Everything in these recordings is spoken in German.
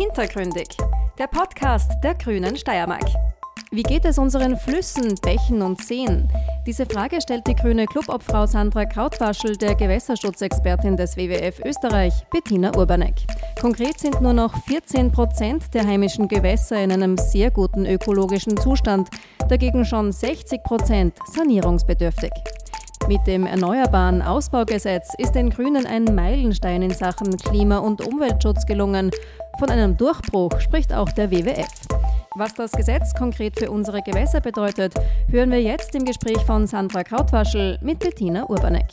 Hintergründig, der Podcast der Grünen Steiermark. Wie geht es unseren Flüssen, Bächen und Seen? Diese Frage stellt die grüne Clubobfrau Sandra Krautwaschel der Gewässerschutzexpertin des WWF Österreich, Bettina Urbanek. Konkret sind nur noch 14 Prozent der heimischen Gewässer in einem sehr guten ökologischen Zustand, dagegen schon 60 Prozent sanierungsbedürftig. Mit dem Erneuerbaren Ausbaugesetz ist den Grünen ein Meilenstein in Sachen Klima- und Umweltschutz gelungen. Von einem Durchbruch spricht auch der WWF. Was das Gesetz konkret für unsere Gewässer bedeutet, hören wir jetzt im Gespräch von Sandra Krautwaschel mit Bettina Urbanek.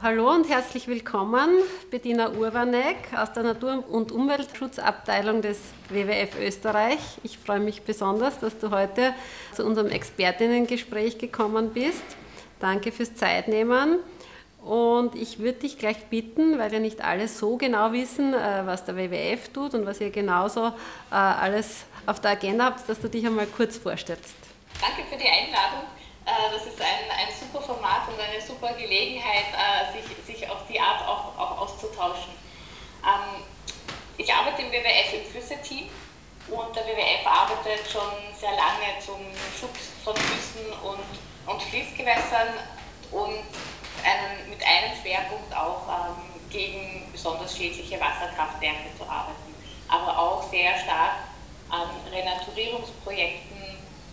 Hallo und herzlich willkommen, Bettina Urbanek aus der Natur- und Umweltschutzabteilung des WWF Österreich. Ich freue mich besonders, dass du heute zu unserem Expertinnengespräch gekommen bist. Danke fürs Zeitnehmen. Und ich würde dich gleich bitten, weil ja nicht alle so genau wissen, äh, was der WWF tut und was ihr genauso äh, alles auf der Agenda habt, dass du dich einmal kurz vorstellst. Danke für die Einladung. Äh, das ist ein, ein super Format und eine super Gelegenheit, sich, sich auf die Art auch, auch auszutauschen. Ähm, ich arbeite im WWF im Flüsse-Team und der WWF arbeitet schon sehr lange zum Schutz von Flüssen und, und Fließgewässern und einen, mit einem Schwerpunkt auch ähm, gegen besonders schädliche Wasserkraftwerke zu arbeiten, aber auch sehr stark an Renaturierungsprojekten,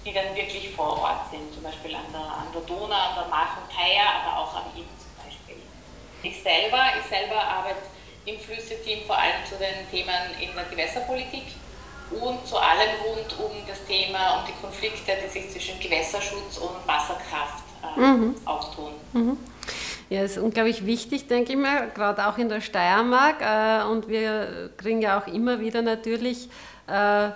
die dann wirklich vor Ort sind, zum Beispiel an der, an der Donau, an der Mach und Thaya, aber auch am Inn zum Beispiel. Ich selber, ich selber arbeite im Flüsse-Team vor allem zu den Themen in der Gewässerpolitik und zu allem rund um das Thema, um die Konflikte, die sich zwischen Gewässerschutz und Wasserkraft äh, mhm. auftun. Mhm. Ja, ist unglaublich wichtig, denke ich mal, gerade auch in der Steiermark. Äh, und wir kriegen ja auch immer wieder natürlich äh,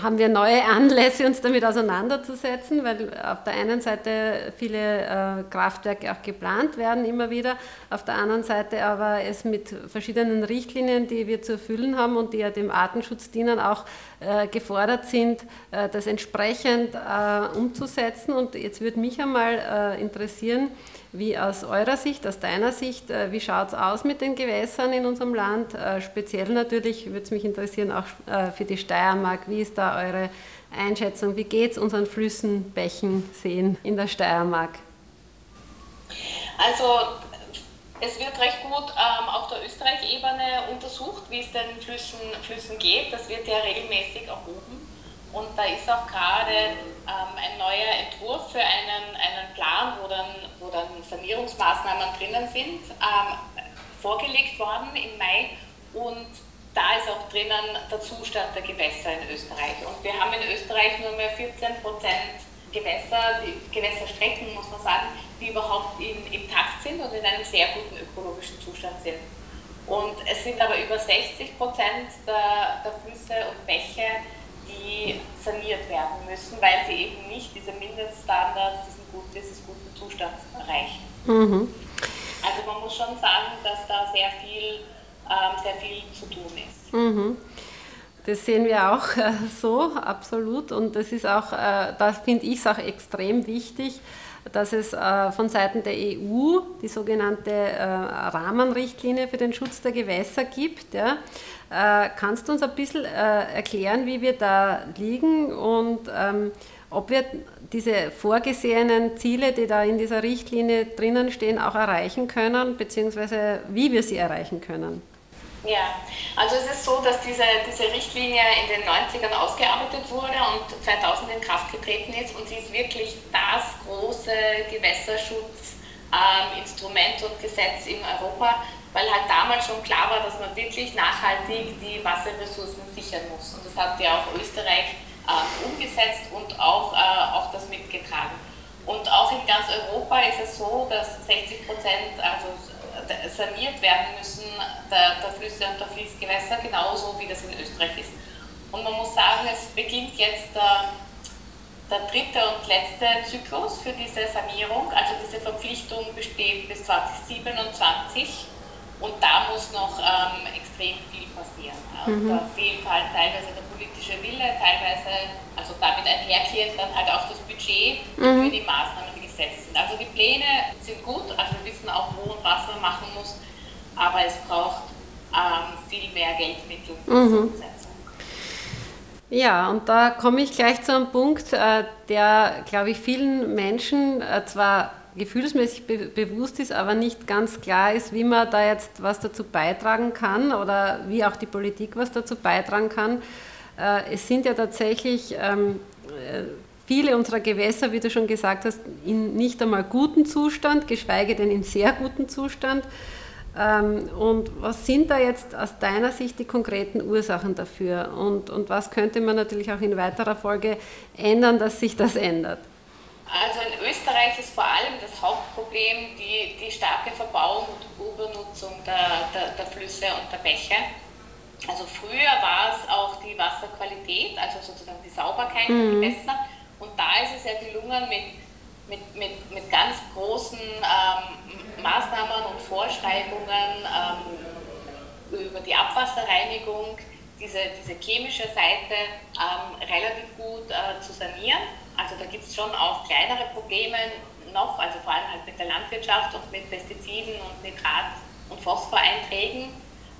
haben wir neue Anlässe, uns damit auseinanderzusetzen, weil auf der einen Seite viele äh, Kraftwerke auch geplant werden immer wieder, auf der anderen Seite aber es mit verschiedenen Richtlinien, die wir zu erfüllen haben und die ja dem Artenschutz dienen, auch gefordert sind, das entsprechend umzusetzen. Und jetzt würde mich einmal interessieren, wie aus eurer Sicht, aus deiner Sicht, äh, wie schaut es aus mit den Gewässern in unserem Land? Äh, speziell natürlich würde es mich interessieren, auch äh, für die Steiermark. Wie ist da eure Einschätzung? Wie geht es unseren Flüssen, Bächen, Seen in der Steiermark? Also es wird recht gut ähm, auf der Österreich-Ebene untersucht, wie es den Flüssen, Flüssen geht. Das wird ja regelmäßig erhoben. Und da ist auch gerade ähm, ein neuer Entwurf für einen, einen Plan, wo dann, wo dann Sanierungsmaßnahmen drinnen sind, ähm, vorgelegt worden im Mai. Und da ist auch drinnen der Zustand der Gewässer in Österreich. Und wir haben in Österreich nur mehr 14 Prozent Gewässer, Gewässerstrecken, muss man sagen, die überhaupt in, im sind und in einem sehr guten ökologischen Zustand sind. Und es sind aber über 60 Prozent der, der Flüsse und Bäche, saniert werden müssen, weil sie eben nicht diese Mindeststandards diesen gut, dieses guten Zustands erreichen. Mhm. Also man muss schon sagen, dass da sehr viel, ähm, sehr viel zu tun ist. Mhm. Das sehen wir auch äh, so, absolut. Und das ist auch, äh, da finde ich es auch extrem wichtig, dass es äh, von Seiten der EU die sogenannte äh, Rahmenrichtlinie für den Schutz der Gewässer gibt. Ja. Äh, kannst du uns ein bisschen äh, erklären, wie wir da liegen und ähm, ob wir diese vorgesehenen Ziele, die da in dieser Richtlinie drinnen stehen, auch erreichen können, beziehungsweise wie wir sie erreichen können? Ja, also es ist so, dass diese, diese Richtlinie in den 90ern ausgearbeitet wurde und 2000 in Kraft getreten ist und sie ist wirklich das große Gewässerschutzinstrument ähm, und Gesetz in Europa, weil halt damals schon klar war, dass man wirklich nachhaltig die Wasserressourcen sichern muss. Und das hat ja auch Österreich äh, umgesetzt und auch, äh, auch das mitgetragen. Und auch in ganz Europa ist es so, dass 60 Prozent, also saniert werden müssen, der, der Flüsse und der Fließgewässer, genauso wie das in Österreich ist. Und man muss sagen, es beginnt jetzt der, der dritte und letzte Zyklus für diese Sanierung. Also diese Verpflichtung besteht bis 2027 und da muss noch ähm, extrem viel passieren. Mhm. Da fehlt halt teilweise der politische Wille, teilweise, also damit einhergehend dann halt auch das Budget mhm. für die Maßnahmen, sind. Also die Pläne sind gut, also wir wissen auch, wo und was man machen muss, aber es braucht ähm, viel mehr Geldmittel mhm. Ja, und da komme ich gleich zu einem Punkt, äh, der, glaube ich, vielen Menschen äh, zwar gefühlsmäßig be bewusst ist, aber nicht ganz klar ist, wie man da jetzt was dazu beitragen kann oder wie auch die Politik was dazu beitragen kann. Äh, es sind ja tatsächlich ähm, viele unserer Gewässer, wie du schon gesagt hast, in nicht einmal guten Zustand, geschweige denn in sehr guten Zustand. Ähm, und was sind da jetzt aus deiner Sicht die konkreten Ursachen dafür? Und, und was könnte man natürlich auch in weiterer Folge ändern, dass sich das ändert? Also in Österreich ist vor allem das Hauptproblem die, die starke Verbauung und Übernutzung der, der, der Flüsse und der Bäche. Also früher war es auch die Wasserqualität, also sozusagen die Sauberkeit mhm. der Gewässer. Gelungen, mit, mit, mit, mit ganz großen ähm, Maßnahmen und Vorschreibungen ähm, über die Abwasserreinigung diese, diese chemische Seite ähm, relativ gut äh, zu sanieren. Also da gibt es schon auch kleinere Probleme noch, also vor allem halt mit der Landwirtschaft und mit Pestiziden und Nitrat- und Phosphoreinträgen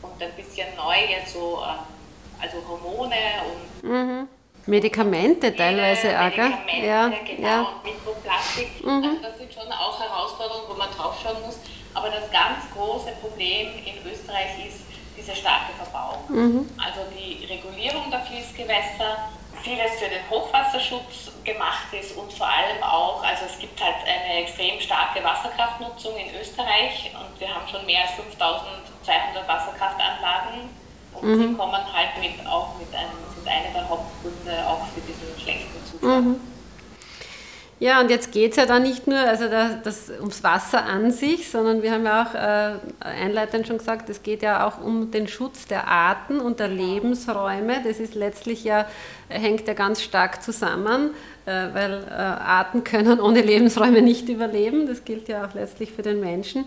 und ein bisschen neu jetzt so, äh, also Hormone und mhm. Medikamente teilweise auch, Medikamente, ja, genau, ja. und Mikroplastik. Mhm. Also das sind schon auch Herausforderungen, wo man draufschauen muss. Aber das ganz große Problem in Österreich ist diese starke Verbauung. Mhm. Also die Regulierung der Fließgewässer, vieles für den Hochwasserschutz gemacht ist und vor allem auch, also es gibt halt eine extrem starke Wasserkraftnutzung in Österreich und wir haben schon mehr als 5200 Wasserkraftanlagen und mhm. die kommen halt mit, auch mit einem, sind einer der Hauptgründe auch für diesen schlechten Zustand. Mhm. Ja, und jetzt geht es ja da nicht nur also da, das, ums Wasser an sich, sondern wir haben ja auch äh, einleitend schon gesagt, es geht ja auch um den Schutz der Arten und der Lebensräume. Das ist letztlich ja, hängt ja ganz stark zusammen, äh, weil äh, Arten können ohne Lebensräume nicht überleben. Das gilt ja auch letztlich für den Menschen.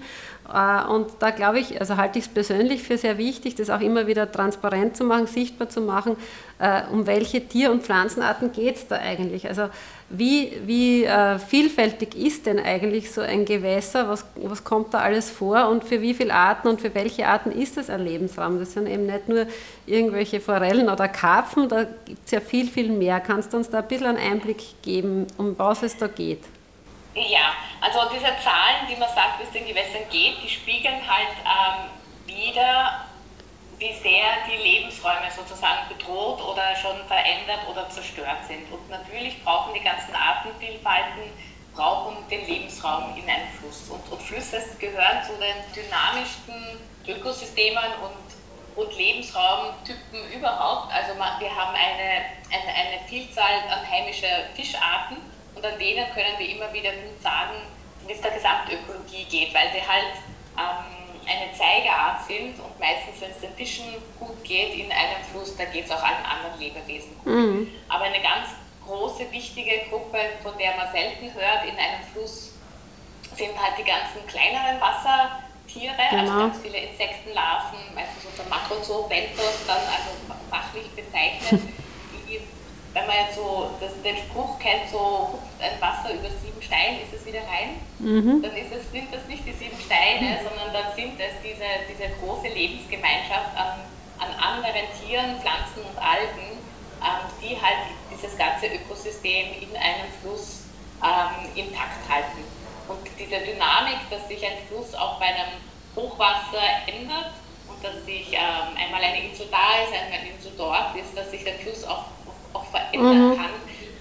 Äh, und da glaube ich, also halte ich es persönlich für sehr wichtig, das auch immer wieder transparent zu machen, sichtbar zu machen, äh, um welche Tier- und Pflanzenarten geht es da eigentlich. Also wie, wie äh, vielfältig ist denn eigentlich so ein Gewässer? Was, was kommt da alles vor und für wie viele Arten und für welche Arten ist das ein Lebensraum? Das sind eben nicht nur irgendwelche Forellen oder Karpfen, da gibt es ja viel, viel mehr. Kannst du uns da ein bisschen einen Einblick geben, um was es da geht? Ja, also diese Zahlen, die man sagt, wie es den Gewässern geht, die spiegeln halt ähm, wieder wie sehr die Lebensräume sozusagen bedroht oder schon verändert oder zerstört sind. Und natürlich brauchen die ganzen Artenvielfalten brauchen den Lebensraum in einem Fluss. Und, und Flüsse gehören zu den dynamischsten Ökosystemen und, und Lebensraumtypen überhaupt. Also wir haben eine, eine, eine Vielzahl an heimischer Fischarten und an denen können wir immer wieder gut sagen, wie es der Gesamtökologie geht, weil sie halt ähm, eine Zeigerart sind und meistens, wenn es den Fischen gut geht in einem Fluss, da geht es auch allen anderen Lebewesen gut. Mhm. Aber eine ganz große, wichtige Gruppe, von der man selten hört in einem Fluss, sind halt die ganzen kleineren Wassertiere, also genau. also ganz viele Insektenlarven, meistens unter Makrozoobenthos, dann also fachlich bezeichnet, wenn man jetzt so das, den Spruch kennt, so hupft ein Wasser über sieben Steine, ist es wieder rein, mhm. dann ist es, sind das nicht die sieben Steine, mhm. sondern dann sind es diese, diese große Lebensgemeinschaft an, an anderen Tieren, Pflanzen und Algen, ähm, die halt dieses ganze Ökosystem in einem Fluss ähm, intakt halten. Und diese Dynamik, dass sich ein Fluss auch bei einem Hochwasser ändert und dass sich ähm, einmal eine Insel da ist, einmal eine Insel dort ist, dass sich der Fluss auch auch verändern mhm. kann.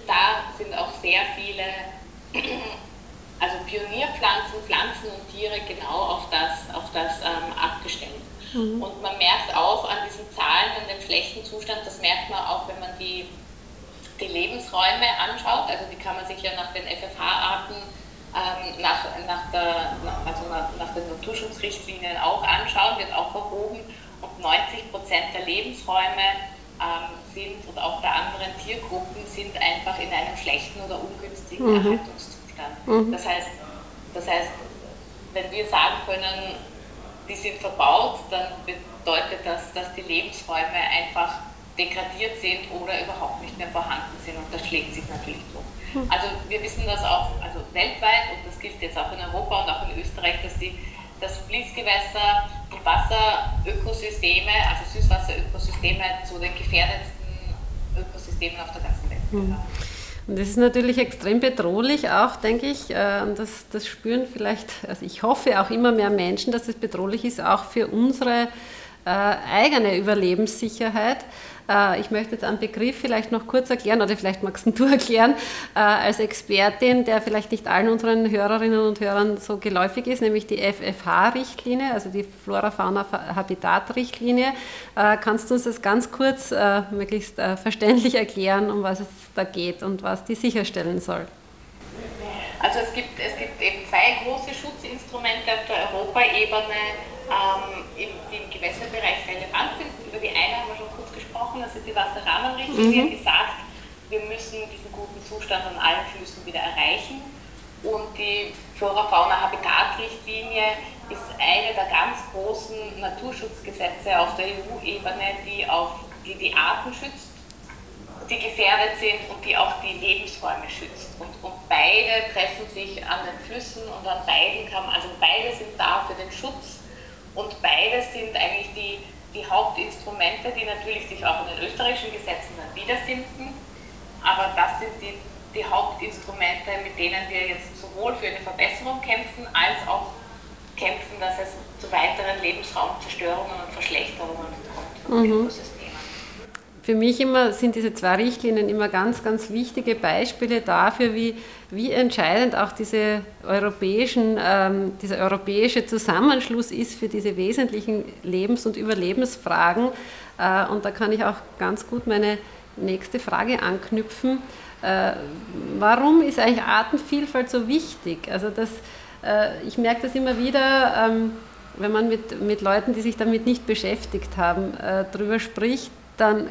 Da sind auch sehr viele, also Pionierpflanzen, Pflanzen und Tiere genau auf das, auf das ähm, abgestimmt. Mhm. Und man merkt auch an diesen Zahlen, an dem schlechten Zustand, das merkt man auch, wenn man die, die Lebensräume anschaut, also die kann man sich ja nach den FFH-Arten ähm, nach, nach, der, also nach, nach den Naturschutzrichtlinien auch anschauen, wird auch erhoben und 90 Prozent der Lebensräume ähm, sind und auch bei anderen Tiergruppen sind einfach in einem schlechten oder ungünstigen mhm. Erhaltungszustand. Mhm. Das, heißt, das heißt, wenn wir sagen können, die sind verbaut, dann bedeutet das, dass die Lebensräume einfach degradiert sind oder überhaupt nicht mehr vorhanden sind und das schlägt sich natürlich durch. Mhm. Also wir wissen das auch also weltweit und das gilt jetzt auch in Europa und auch in Österreich, dass die, das Fließgewässer Grundwasserökosysteme, also Süßwasserökosysteme, zu den gefährdetsten Ökosystemen auf der ganzen Welt gehören. Mhm. Und das ist natürlich extrem bedrohlich auch, denke ich. Äh, und das, das spüren vielleicht, also ich hoffe auch immer mehr Menschen, dass es bedrohlich ist, auch für unsere äh, eigene Überlebenssicherheit. Äh, ich möchte jetzt einen Begriff vielleicht noch kurz erklären oder vielleicht magst du erklären, äh, als Expertin, der vielleicht nicht allen unseren Hörerinnen und Hörern so geläufig ist, nämlich die FFH-Richtlinie, also die Flora-Fauna-Habitat-Richtlinie. Äh, kannst du uns das ganz kurz möglichst verständlich erklären, um was es da geht und was die sicherstellen soll? Also es gibt, es gibt eben zwei große Schutzinstrumente auf der Europaebene, ähm, die im Gewässerbereich relevant sind. Über die eine haben wir schon gesprochen, das ist die Wasserrahmenrichtlinie, mhm. die sagt, wir müssen diesen guten Zustand an allen Flüssen wieder erreichen. Und die Flora-Fauna-Habitat-Richtlinie ist eine der ganz großen Naturschutzgesetze auf der EU-Ebene, die, die die Arten schützt, die gefährdet sind und die auch die Lebensräume schützt. Und, und beide treffen sich an den Flüssen und an beiden kann man, also beide sind da für den Schutz und beides sind eigentlich die, die Hauptinstrumente, die natürlich sich auch in den österreichischen Gesetzen dann wiederfinden. Aber das sind die, die Hauptinstrumente, mit denen wir jetzt sowohl für eine Verbesserung kämpfen, als auch kämpfen, dass es zu weiteren Lebensraumzerstörungen und Verschlechterungen kommt mhm. Für mich immer sind diese zwei Richtlinien immer ganz, ganz wichtige Beispiele dafür, wie, wie entscheidend auch diese europäischen, ähm, dieser europäische Zusammenschluss ist für diese wesentlichen Lebens- und Überlebensfragen. Äh, und da kann ich auch ganz gut meine nächste Frage anknüpfen. Äh, warum ist eigentlich Artenvielfalt so wichtig? Also das, äh, ich merke das immer wieder, ähm, wenn man mit, mit Leuten, die sich damit nicht beschäftigt haben, äh, darüber spricht, dann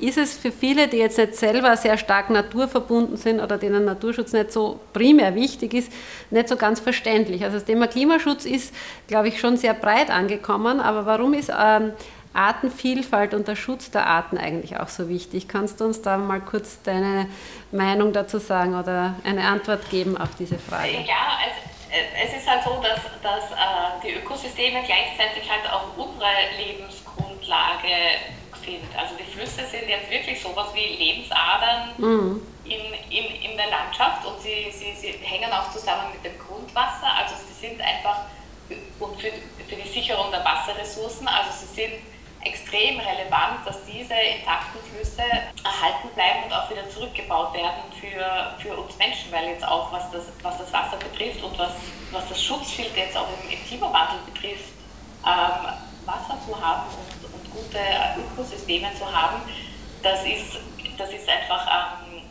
ist es für viele, die jetzt nicht selber sehr stark naturverbunden sind oder denen Naturschutz nicht so primär wichtig ist, nicht so ganz verständlich. Also das Thema Klimaschutz ist, glaube ich, schon sehr breit angekommen, aber warum ist ähm, Artenvielfalt und der Schutz der Arten eigentlich auch so wichtig? Kannst du uns da mal kurz deine Meinung dazu sagen oder eine Antwort geben auf diese Frage? Ja, also äh, es ist halt so, dass, dass äh, die Ökosysteme gleichzeitig halt auch unsere Lebensgrundlage sind. Also die Flüsse sind jetzt wirklich sowas wie Lebensadern mhm. in, in, in der Landschaft und sie, sie, sie hängen auch zusammen mit dem Grundwasser. Also sie sind einfach und für, für die Sicherung der Wasserressourcen, also sie sind extrem relevant, dass diese intakten Flüsse erhalten bleiben und auch wieder zurückgebaut werden für, für uns Menschen, weil jetzt auch was das, was das Wasser betrifft und was, was das Schutzfilter jetzt auch im, im Klimawandel betrifft, ähm, Wasser zu haben und gute Ökosysteme zu haben, das ist, das ist einfach ähm,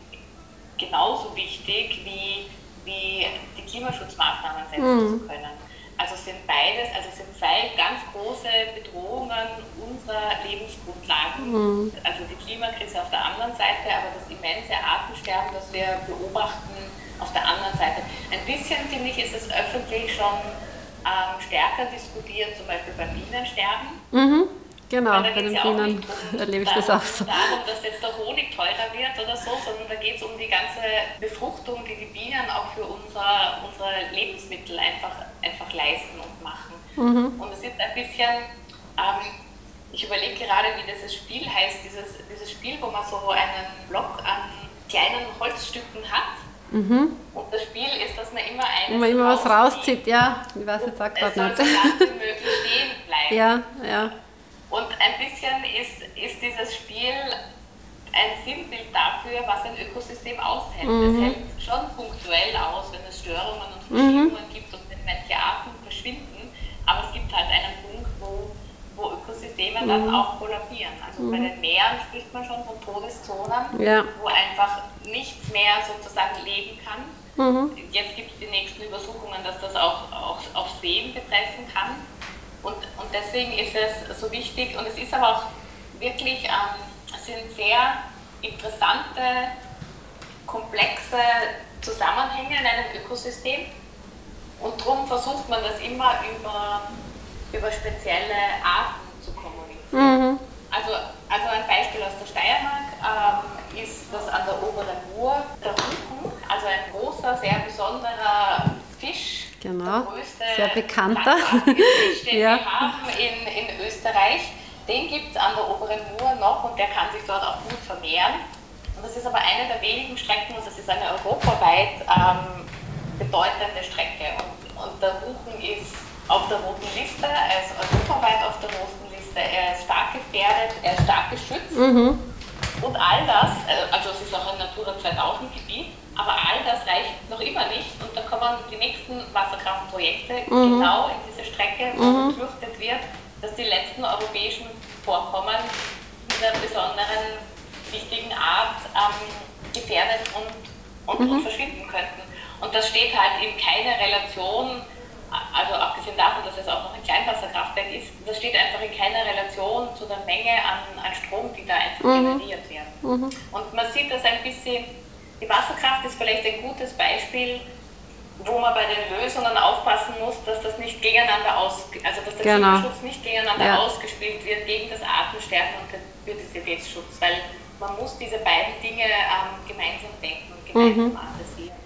genauso wichtig wie, wie die Klimaschutzmaßnahmen setzen mhm. zu können. Also sind beides, also sind zwei ganz große Bedrohungen unserer Lebensgrundlagen. Mhm. Also die Klimakrise auf der anderen Seite, aber das immense Artensterben, das wir beobachten auf der anderen Seite. Ein bisschen, finde ich, ist es öffentlich schon ähm, stärker diskutiert, zum Beispiel beim Bienensterben. Mhm. Genau, bei den Bienen erlebe ich das auch so. darum, dass jetzt der Honig teurer wird oder so, sondern da geht es um die ganze Befruchtung, die die Bienen auch für unser, unsere Lebensmittel einfach, einfach leisten und machen. Mhm. Und es ist ein bisschen, ähm, ich überlege gerade, wie dieses Spiel heißt, dieses, dieses Spiel, wo man so einen Block an kleinen Holzstücken hat. Mhm. Und das Spiel ist, dass man immer eines Wenn man immer was rauszieht, ja, ich weiß jetzt auch gerade nicht. So wie möglich stehen bleiben. Ja, ja. Und ein bisschen ist, ist dieses Spiel ein Sinnbild dafür, was ein Ökosystem aushält. Mhm. Es hält schon punktuell aus, wenn es Störungen und Verschiebungen mhm. gibt und wenn manche Arten verschwinden, aber es gibt halt einen Punkt, wo, wo Ökosysteme mhm. dann auch kollabieren. Also bei mhm. den Meeren spricht man schon von Todeszonen, ja. wo einfach nichts mehr sozusagen leben kann. Mhm. Jetzt gibt es die nächsten Übersuchungen, dass das auch, auch auf Seen betreffen kann. Und, und deswegen ist es so wichtig und es ist aber auch wirklich, ähm, sind sehr interessante, komplexe Zusammenhänge in einem Ökosystem und darum versucht man das immer über, über spezielle Arten zu kommunizieren. Mhm. Also, also ein Beispiel aus der Steiermark ähm, ist das an der oberen Mur der Ruchen, also ein großer, sehr besonderer Fisch, genau. der größte Sehr bekannter. den ja. wir haben in, in Österreich. Den gibt es an der oberen Mur noch und der kann sich dort auch gut vermehren. Und das ist aber eine der wenigen Strecken und das ist eine europaweit ähm, bedeutende Strecke. Und, und der Buchen ist auf der roten Liste, er ist europaweit auf der roten Liste, er ist stark gefährdet, er ist stark geschützt. Mhm. Und all das, äh, also es ist auch ein Natura 2000 Gebiet, aber all das reicht noch immer nicht. Und da kommen die nächsten Wasserkraftprojekte mhm. genau in diese Strecke, wo mhm. befürchtet wird, dass die letzten europäischen Vorkommen dieser besonderen wichtigen Art ähm, gefährdet und, und, mhm. und verschwinden könnten. Und das steht halt in keiner Relation, also abgesehen davon, dass es auch noch ein Kleinwasserkraftwerk ist, das steht einfach in keiner Relation zu der Menge an, an Strom, die da einfach mhm. generiert wird. Mhm. Und man sieht das ein bisschen, die Wasserkraft ist vielleicht ein gutes Beispiel, wo man bei den Lösungen aufpassen muss, dass das nicht gegeneinander aus, also dass der genau. Klimaschutz nicht gegeneinander ja. ausgespielt wird gegen das Artensterben und den Biodiversitätsschutz, weil man muss diese beiden Dinge ähm, gemeinsam denken und gemeinsam mhm. adressieren.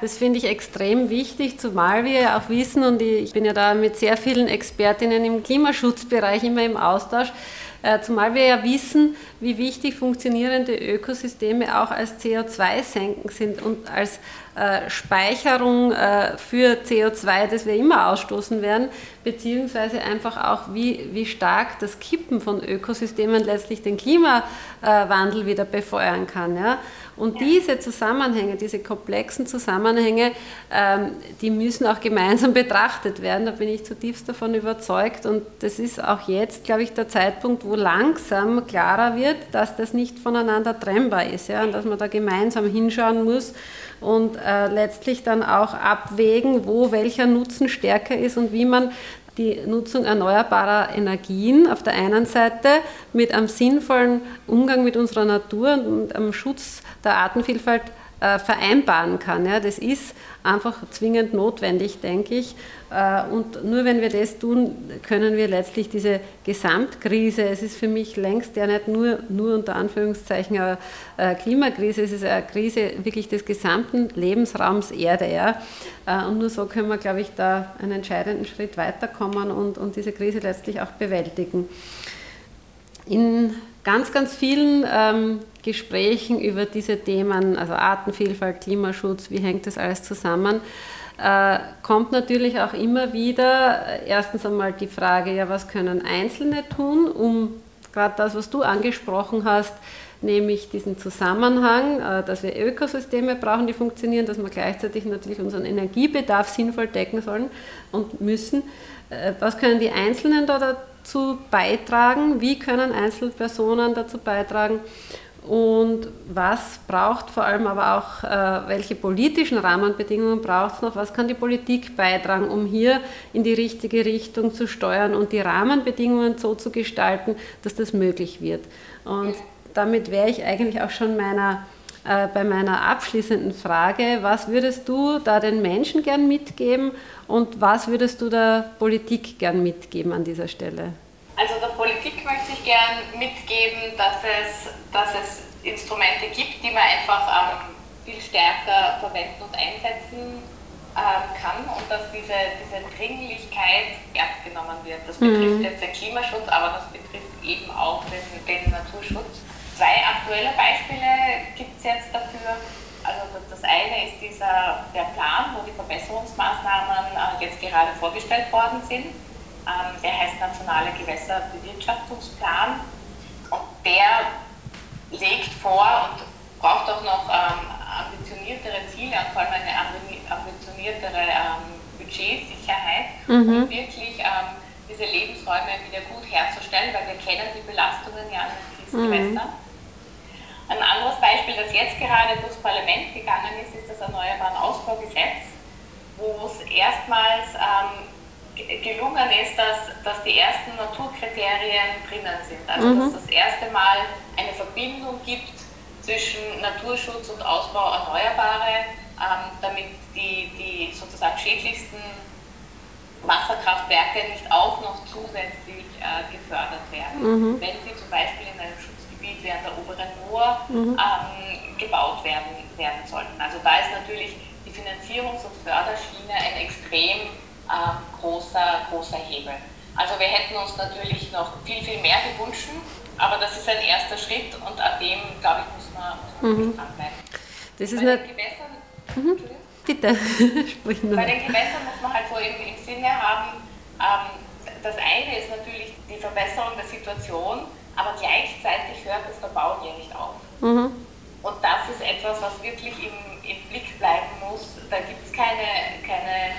Das finde ich extrem wichtig, zumal wir ja auch wissen, und ich bin ja da mit sehr vielen Expertinnen im Klimaschutzbereich immer im Austausch, äh, zumal wir ja wissen, wie wichtig funktionierende Ökosysteme auch als CO2-Senken sind und als äh, Speicherung äh, für CO2, das wir immer ausstoßen werden, beziehungsweise einfach auch, wie, wie stark das Kippen von Ökosystemen letztlich den Klimawandel wieder befeuern kann. Ja? Und diese Zusammenhänge, diese komplexen Zusammenhänge, ähm, die müssen auch gemeinsam betrachtet werden. Da bin ich zutiefst davon überzeugt. Und das ist auch jetzt, glaube ich, der Zeitpunkt, wo langsam klarer wird, dass das nicht voneinander trennbar ist ja? und dass man da gemeinsam hinschauen muss und äh, letztlich dann auch abwägen, wo welcher Nutzen stärker ist und wie man die Nutzung erneuerbarer Energien auf der einen Seite mit einem sinnvollen Umgang mit unserer Natur und am Schutz der Artenvielfalt äh, vereinbaren kann. Ja. Das ist einfach zwingend notwendig, denke ich. Äh, und nur wenn wir das tun, können wir letztlich diese Gesamtkrise, es ist für mich längst ja nicht nur, nur unter Anführungszeichen eine äh, Klimakrise, es ist eine Krise wirklich des gesamten Lebensraums Erde. Ja. Und nur so können wir, glaube ich, da einen entscheidenden Schritt weiterkommen und, und diese Krise letztlich auch bewältigen. In ganz, ganz vielen ähm, Gesprächen über diese Themen, also Artenvielfalt, Klimaschutz, wie hängt das alles zusammen, äh, kommt natürlich auch immer wieder äh, erstens einmal die Frage, ja, was können Einzelne tun, um gerade das, was du angesprochen hast, nämlich diesen Zusammenhang, äh, dass wir Ökosysteme brauchen, die funktionieren, dass wir gleichzeitig natürlich unseren Energiebedarf sinnvoll decken sollen und müssen. Äh, was können die Einzelnen da dazu beitragen? Wie können Einzelpersonen dazu beitragen? Und was braucht vor allem aber auch, äh, welche politischen Rahmenbedingungen braucht es noch? Was kann die Politik beitragen, um hier in die richtige Richtung zu steuern und die Rahmenbedingungen so zu gestalten, dass das möglich wird? Und damit wäre ich eigentlich auch schon meiner, äh, bei meiner abschließenden Frage. Was würdest du da den Menschen gern mitgeben und was würdest du der Politik gern mitgeben an dieser Stelle? Also der Politik möchte ich gern mitgeben, dass es, dass es Instrumente gibt, die man einfach ähm, viel stärker verwenden und einsetzen ähm, kann und dass diese, diese Dringlichkeit ernst genommen wird. Das betrifft mhm. jetzt den Klimaschutz, aber das betrifft eben auch den, den Naturschutz. Zwei aktuelle Beispiele gibt es jetzt dafür. Also das eine ist dieser, der Plan, wo die Verbesserungsmaßnahmen äh, jetzt gerade vorgestellt worden sind ähm, der heißt Nationale Gewässerbewirtschaftungsplan und der legt vor und braucht auch noch ähm, ambitioniertere Ziele und vor allem eine ambitioniertere ähm, Budgetsicherheit, mhm. um wirklich ähm, diese Lebensräume wieder gut herzustellen, weil wir kennen die Belastungen ja an den Fließgewässern. Mhm. Ein anderes Beispiel, das jetzt gerade durchs Parlament gegangen ist, ist das Erneuerbaren Ausbaugesetz, wo es erstmals ähm, gelungen ist, dass, dass die ersten Naturkriterien drinnen sind. Also mhm. dass das erste Mal eine Verbindung gibt zwischen Naturschutz und Ausbau Erneuerbare, ähm, damit die, die sozusagen schädlichsten Wasserkraftwerke nicht auch noch zusätzlich äh, gefördert werden, mhm. wenn sie zum Beispiel in einem Schutzgebiet während der oberen Moor mhm. ähm, gebaut werden, werden sollten. Also da ist natürlich die Finanzierungs- und Förderschiene ein extrem äh, großer, großer Hebel. Also wir hätten uns natürlich noch viel, viel mehr gewünscht, aber das ist ein erster Schritt und an dem, glaube ich, muss man, muss man mhm. dranbleiben. Das ist Bei den Gewässern, mhm. Bitte, sprich nur. Bei den Gewässern muss man halt so im, im Sinne haben, ähm, das eine ist natürlich die Verbesserung der Situation, aber gleichzeitig hört das Verbauen ja nicht auf. Mhm. Und das ist etwas, was wirklich im, im Blick bleiben muss. Da gibt es keine, keine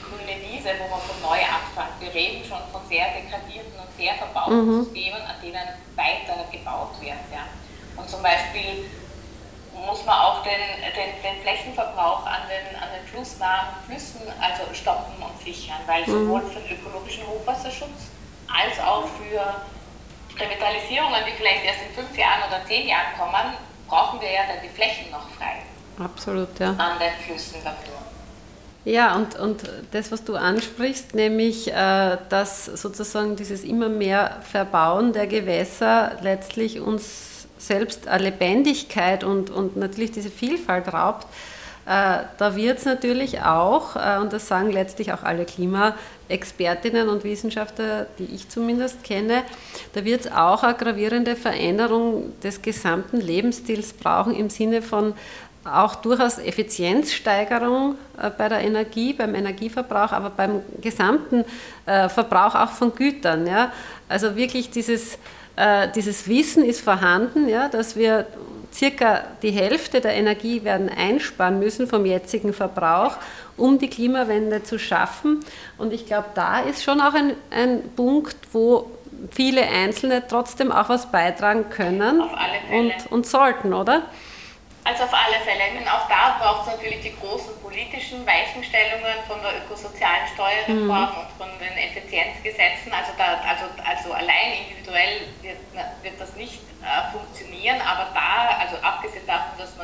grüne Wiese, wo man von neu anfängt. Wir reden schon von sehr degradierten und sehr verbauten mhm. Systemen, an denen weiter gebaut wird. Ja. Und zum Beispiel muss man auch den, den, den Flächenverbrauch an den, an den flussnahen Flüssen also stoppen und sichern, weil mhm. sowohl für den ökologischen Hochwasserschutz als auch für Revitalisierungen, die vielleicht erst in fünf Jahren oder zehn Jahren kommen, brauchen wir ja dann die Flächen noch frei. Absolut, ja. An den Flüssen dafür. Ja, und, und das, was du ansprichst, nämlich, äh, dass sozusagen dieses immer mehr Verbauen der Gewässer letztlich uns selbst eine Lebendigkeit und, und natürlich diese Vielfalt raubt, äh, da wird es natürlich auch, äh, und das sagen letztlich auch alle Klimaexpertinnen und Wissenschaftler, die ich zumindest kenne, da wird es auch eine gravierende Veränderung des gesamten Lebensstils brauchen im Sinne von auch durchaus Effizienzsteigerung äh, bei der Energie, beim Energieverbrauch, aber beim gesamten Verbrauch auch von Gütern. Also wirklich dieses, dieses Wissen ist vorhanden, dass wir circa die Hälfte der Energie werden einsparen müssen vom jetzigen Verbrauch, um die Klimawende zu schaffen. Und ich glaube, da ist schon auch ein, ein Punkt, wo viele Einzelne trotzdem auch was beitragen können und, und sollten, oder? Also auf alle Fälle. Meine, auch da braucht es natürlich die großen politischen Weichenstellungen von der ökosozialen Steuerreform mhm. und von den Effizienzgesetzen. Also, da, also, also allein individuell wird, wird das nicht äh, funktionieren, aber da, also abgesehen davon, dass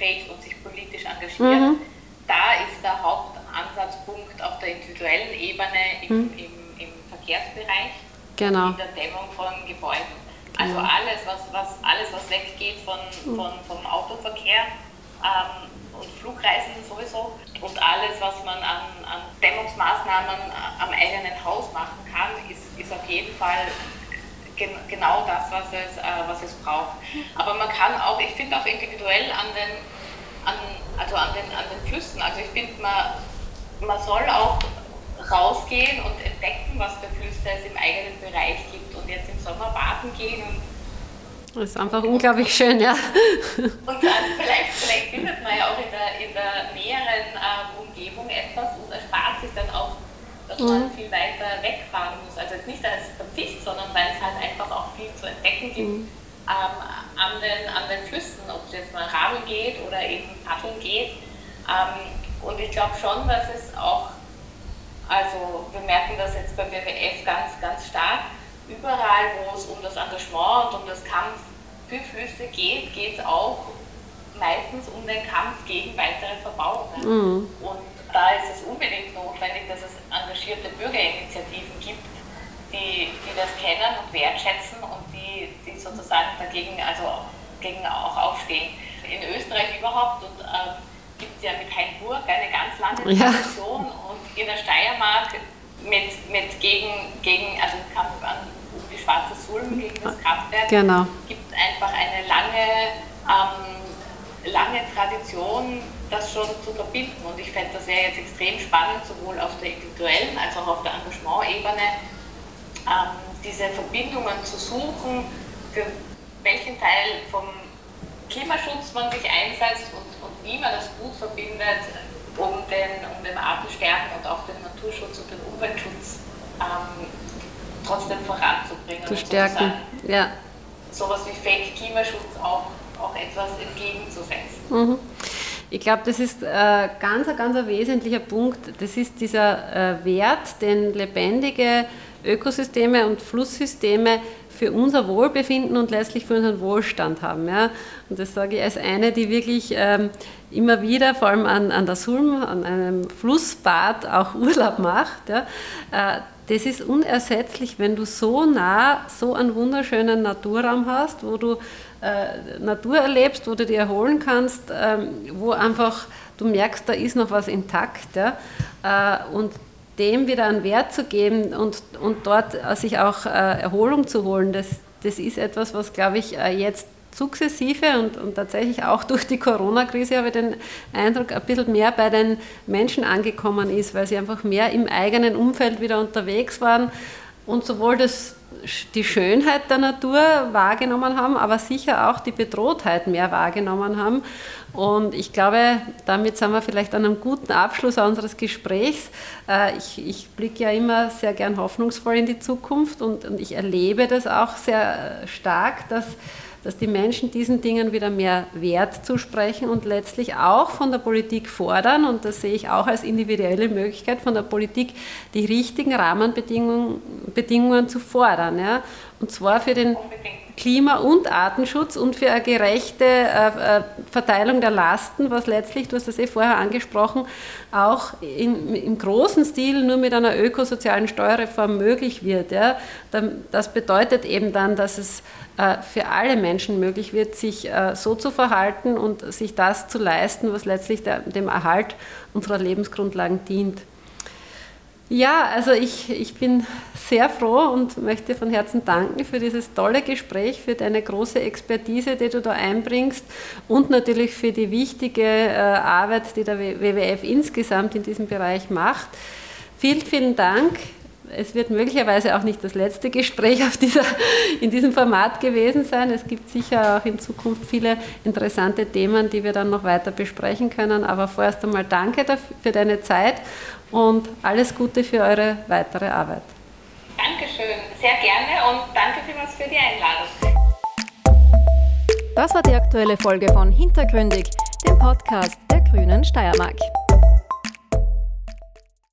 mitträgt und sich politisch engagiert, mhm. da ist der Hauptansatzpunkt auf der individuellen Ebene im, mhm. im, im Verkehrsbereich, genau. in der Dämmung von Gebäuden. Also alles, was, was, alles, was weggeht von, mhm. von, vom Autoverkehr ähm, und Flugreisen sowieso und alles, was man an, an Dämmungsmaßnahmen am eigenen Haus machen kann, ist, ist auf jeden Fall gen, genau das, was es, äh, was es braucht. Aber man kann auch, ich finde auch individuell an den, an, also an den, an den Flüssen, also ich finde, man, man soll auch rausgehen und entdecken, was für Flüsse es im eigenen Bereich gibt und jetzt im Sommer baden gehen. Und das ist einfach unglaublich schön, ja. Und dann vielleicht, vielleicht findet man ja auch in der, in der näheren äh, Umgebung etwas und erspart sich dann auch, dass mhm. man viel weiter wegfahren muss. Also nicht als Verzicht, sondern weil es halt einfach auch viel zu entdecken gibt. Mhm. Ähm, an, den, an den Flüssen, ob es jetzt mal Radeln geht oder eben Paddeln geht. Ähm, und ich glaube schon, dass es auch also wir merken das jetzt beim WWF ganz, ganz stark. Überall, wo es um das Engagement und um das Kampf für Flüsse geht, geht es auch meistens um den Kampf gegen weitere Verbauungen. Mhm. Und da ist es unbedingt notwendig, dass es engagierte Bürgerinitiativen gibt, die, die das kennen und wertschätzen und die, die sozusagen dagegen also gegen auch aufstehen. In Österreich überhaupt und ähm, gibt es ja mit Hainburg eine ganz lange Tradition ja. und in der Steiermark mit, mit gegen, gegen, also Kampf an um die schwarze Sulm gegen das Kraftwerk, genau. gibt es einfach eine lange, ähm, lange Tradition, das schon zu verbinden. Und ich fände das wäre jetzt extrem spannend, sowohl auf der individuellen als auch auf der Engagement-Ebene, ähm, diese Verbindungen zu suchen, für welchen Teil vom Klimaschutz man sich einsetzt und, und wie man das gut verbindet, um den, um den Artensterben und auch den Naturschutz und den Umweltschutz ähm, trotzdem voranzubringen. Zu stärken, ja. Sowas wie Fake-Klimaschutz auch, auch etwas entgegenzusetzen. Mhm. Ich glaube, das ist äh, ganz, ganz ein wesentlicher Punkt. Das ist dieser äh, Wert, den lebendige Ökosysteme und Flusssysteme für unser Wohlbefinden und letztlich für unseren Wohlstand haben. Ja? Und das sage ich als eine, die wirklich ähm, immer wieder, vor allem an, an der Sulm, an einem Flussbad auch Urlaub macht. Ja? Äh, das ist unersetzlich, wenn du so nah so einen wunderschönen Naturraum hast, wo du äh, Natur erlebst, wo du dich erholen kannst, ähm, wo einfach du merkst, da ist noch was intakt. Ja? Äh, und dem wieder einen Wert zu geben und, und dort sich auch Erholung zu holen, das, das ist etwas, was, glaube ich, jetzt sukzessive und, und tatsächlich auch durch die Corona-Krise habe ich den Eindruck, ein bisschen mehr bei den Menschen angekommen ist, weil sie einfach mehr im eigenen Umfeld wieder unterwegs waren und sowohl das, die Schönheit der Natur wahrgenommen haben, aber sicher auch die Bedrohtheit mehr wahrgenommen haben. Und ich glaube, damit sind wir vielleicht an einem guten Abschluss unseres Gesprächs. Äh, ich, ich blicke ja immer sehr gern hoffnungsvoll in die Zukunft und, und ich erlebe das auch sehr stark, dass dass die Menschen diesen Dingen wieder mehr Wert zusprechen und letztlich auch von der Politik fordern, und das sehe ich auch als individuelle Möglichkeit, von der Politik die richtigen Rahmenbedingungen Bedingungen zu fordern. Ja? Und zwar für den Klima- und Artenschutz und für eine gerechte äh, äh, Verteilung der Lasten, was letztlich, du hast das eh vorher angesprochen, auch in, im großen Stil nur mit einer ökosozialen Steuerreform möglich wird. Ja. Das bedeutet eben dann, dass es für alle Menschen möglich wird, sich so zu verhalten und sich das zu leisten, was letztlich dem Erhalt unserer Lebensgrundlagen dient. Ja, also ich, ich bin sehr froh und möchte von Herzen danken für dieses tolle Gespräch, für deine große Expertise, die du da einbringst und natürlich für die wichtige äh, Arbeit, die der WWF insgesamt in diesem Bereich macht. Vielen, vielen Dank. Es wird möglicherweise auch nicht das letzte Gespräch auf dieser, in diesem Format gewesen sein. Es gibt sicher auch in Zukunft viele interessante Themen, die wir dann noch weiter besprechen können. Aber vorerst einmal danke für deine Zeit und alles Gute für eure weitere Arbeit. Dankeschön, sehr gerne und danke vielmals für die Einladung. Das war die aktuelle Folge von Hintergründig, dem Podcast der Grünen Steiermark.